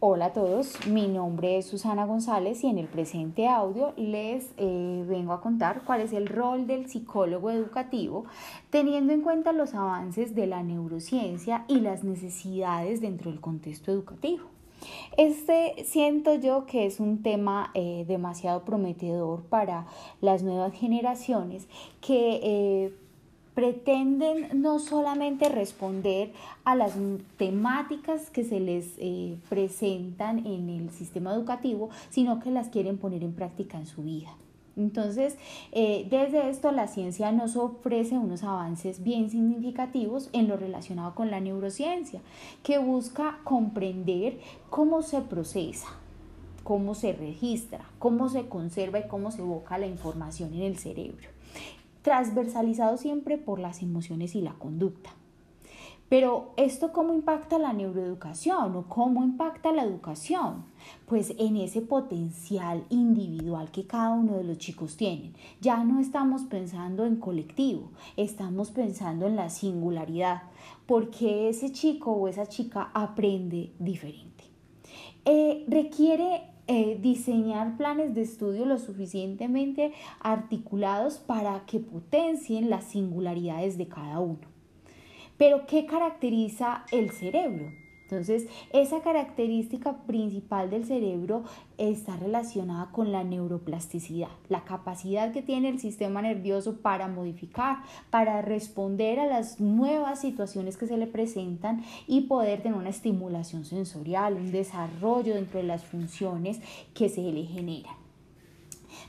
Hola a todos, mi nombre es Susana González y en el presente audio les eh, vengo a contar cuál es el rol del psicólogo educativo teniendo en cuenta los avances de la neurociencia y las necesidades dentro del contexto educativo. Este siento yo que es un tema eh, demasiado prometedor para las nuevas generaciones que eh, pretenden no solamente responder a las temáticas que se les eh, presentan en el sistema educativo, sino que las quieren poner en práctica en su vida. Entonces, eh, desde esto la ciencia nos ofrece unos avances bien significativos en lo relacionado con la neurociencia, que busca comprender cómo se procesa, cómo se registra, cómo se conserva y cómo se evoca la información en el cerebro transversalizado siempre por las emociones y la conducta. Pero ¿esto cómo impacta la neuroeducación o cómo impacta la educación? Pues en ese potencial individual que cada uno de los chicos tienen. Ya no estamos pensando en colectivo, estamos pensando en la singularidad, porque ese chico o esa chica aprende diferente. Eh, requiere eh, diseñar planes de estudio lo suficientemente articulados para que potencien las singularidades de cada uno. Pero, ¿qué caracteriza el cerebro? Entonces, esa característica principal del cerebro está relacionada con la neuroplasticidad, la capacidad que tiene el sistema nervioso para modificar, para responder a las nuevas situaciones que se le presentan y poder tener una estimulación sensorial, un desarrollo dentro de las funciones que se le generan.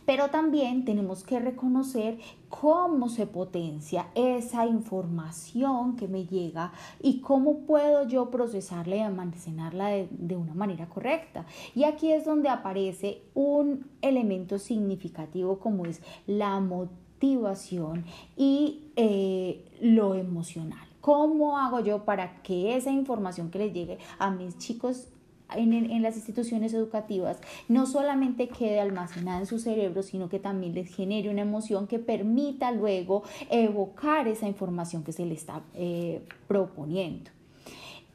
Pero también tenemos que reconocer cómo se potencia esa información que me llega y cómo puedo yo procesarla y almacenarla de, una manera correcta. Y aquí es donde aparece un elemento significativo como es la motivación y eh, lo emocional. ¿Cómo hago yo para que esa información que les llegue a mis chicos en, las instituciones educativas no solamente quede almacenada en su cerebro, sino que también les genere una emoción que permita luego evocar esa información que se le está eh, proponiendo.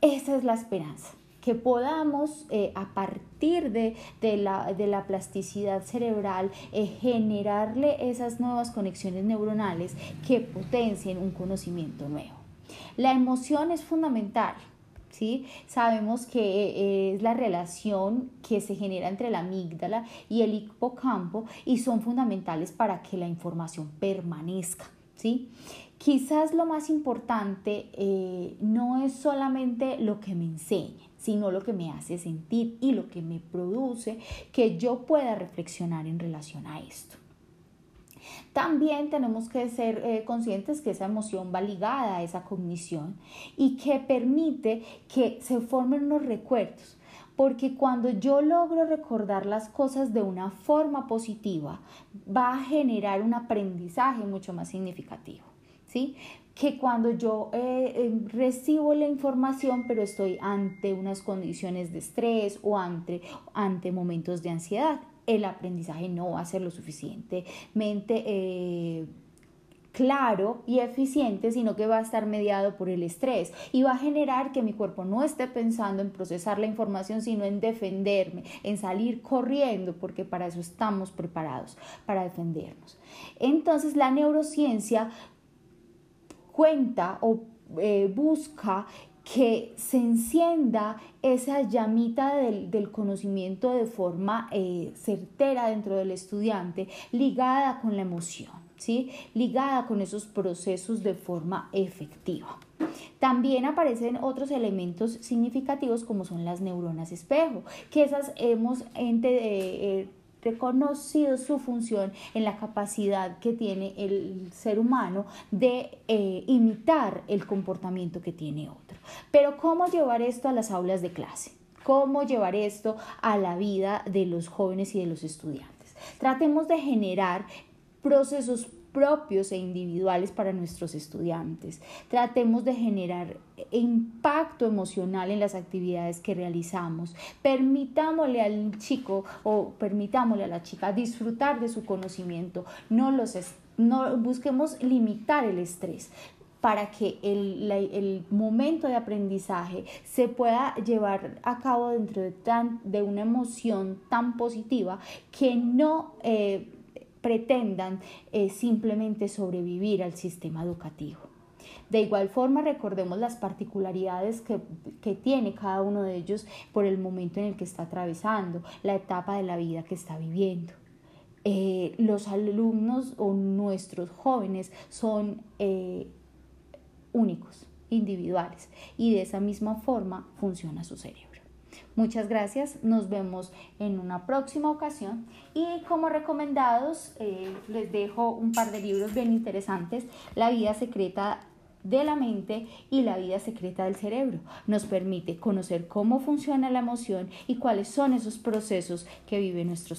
Esa es la esperanza que podamos eh, a partir de, la, plasticidad cerebral eh, generarle esas nuevas conexiones neuronales que potencien un conocimiento nuevo. La emoción es fundamental ¿sí? Sabemos que eh, es la relación que se genera entre la amígdala y el hipocampo y son fundamentales para que la información permanezca, ¿sí? Quizás lo más importante eh, no es solamente lo que me enseña, sino lo que me hace sentir y lo que me produce que yo pueda reflexionar en relación a esto. También tenemos que ser eh, conscientes que esa emoción va ligada a esa cognición y que permite que se formen unos recuerdos. Porque cuando yo logro recordar las cosas de una forma positiva, va a generar un aprendizaje mucho más significativo. ¿sí? que cuando yo eh, eh, recibo la información pero estoy ante unas condiciones de estrés o ante, ante momentos de ansiedad el aprendizaje no va a ser lo suficientemente eh, claro y eficiente, sino que va a estar mediado por el estrés y va a generar que mi cuerpo no esté pensando en procesar la información, sino en defenderme, en salir corriendo, porque para eso estamos preparados, para defendernos. Entonces la neurociencia cuenta o eh, busca que se encienda esa llamita del, conocimiento de forma eh, certera dentro del estudiante, ligada con la emoción, ¿sí? ligada con esos procesos de forma efectiva. También aparecen otros elementos significativos como son las neuronas espejo, que esas hemos eh, reconocido su función en la capacidad que tiene el ser humano de eh, imitar el comportamiento que tiene otro. Pero ¿cómo llevar esto a las aulas de clase? ¿Cómo llevar esto a la vida de los jóvenes y de los estudiantes? Tratemos de generar procesos propios e individuales para nuestros estudiantes. Tratemos de generar impacto emocional en las actividades que realizamos. Permitámosle al chico o permitámosle a la chica disfrutar de su conocimiento. No los no busquemos limitar el estrés para que el, el momento de aprendizaje se pueda llevar a cabo dentro de, tan, de una emoción tan positiva que no eh, pretendan eh, simplemente sobrevivir al sistema educativo. De igual forma, recordemos las particularidades que, tiene cada uno de ellos por el momento en el que está atravesando, la etapa de la vida que está viviendo. Eh, los alumnos o nuestros jóvenes son únicos, individuales, y de esa misma forma funciona su cerebro. Muchas gracias, nos vemos en una próxima ocasión y como recomendados eh, les dejo un par de libros bien interesantes, La vida secreta de la mente y la vida secreta del cerebro. Nos permite conocer cómo funciona la emoción y cuáles son esos procesos que vive nuestro